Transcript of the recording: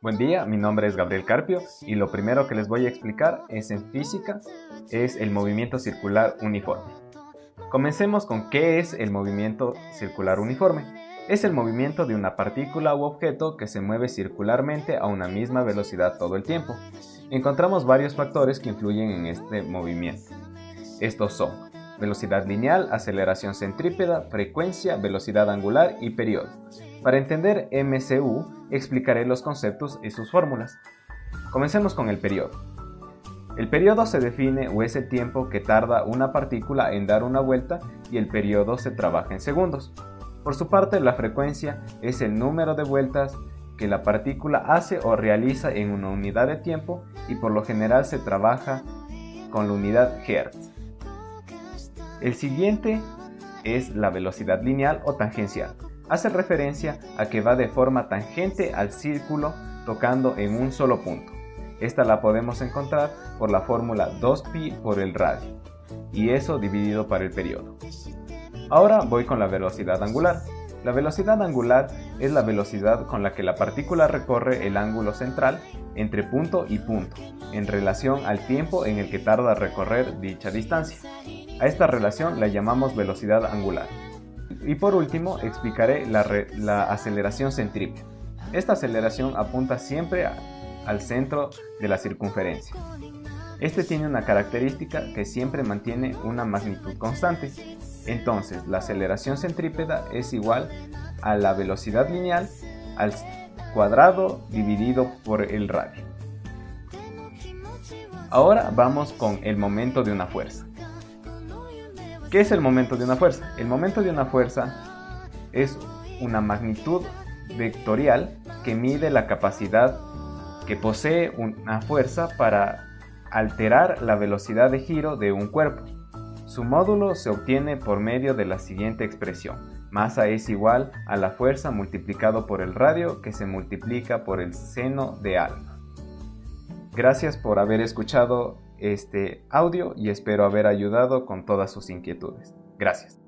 Buen día, mi nombre es Gabriel Carpio y lo primero que les voy a explicar es en física, es el movimiento circular uniforme. Comencemos con qué es el movimiento circular uniforme. Es el movimiento de una partícula u objeto que se mueve circularmente a una misma velocidad todo el tiempo. Encontramos varios factores que influyen en este movimiento. Estos son velocidad lineal, aceleración centrípeta, frecuencia, velocidad angular y periodo. Para entender MCU, explicaré los conceptos y sus fórmulas. Comencemos con el periodo. El periodo se define o es el tiempo que tarda una partícula en dar una vuelta y el periodo se trabaja en segundos. Por su parte, la frecuencia es el número de vueltas que la partícula hace o realiza en una unidad de tiempo y por lo general se trabaja con la unidad Hertz. El siguiente es la velocidad lineal o tangencial. Hace referencia a que va de forma tangente al círculo tocando en un solo punto. Esta la podemos encontrar por la fórmula 2pi por el radio, y eso dividido para el periodo. Ahora voy con la velocidad angular. La velocidad angular es la velocidad con la que la partícula recorre el ángulo central entre punto y punto, en relación al tiempo en el que tarda recorrer dicha distancia. A esta relación la llamamos velocidad angular. Y por último, explicaré la, aceleración centrípeta. Esta aceleración apunta siempre al centro de la circunferencia. Este tiene una característica que siempre mantiene una magnitud constante. Entonces, la aceleración centrípeta es igual a la velocidad lineal al cuadrado dividido por el radio. Ahora vamos con el momento de una fuerza. ¿Qué es el momento de una fuerza? El momento de una fuerza es una magnitud vectorial que mide la capacidad que posee una fuerza para alterar la velocidad de giro de un cuerpo. Su módulo se obtiene por medio de la siguiente expresión. Masa es igual a la fuerza multiplicado por el radio que se multiplica por el seno de alfa. Gracias por haber escuchado este audio y espero haber ayudado con todas sus inquietudes. Gracias.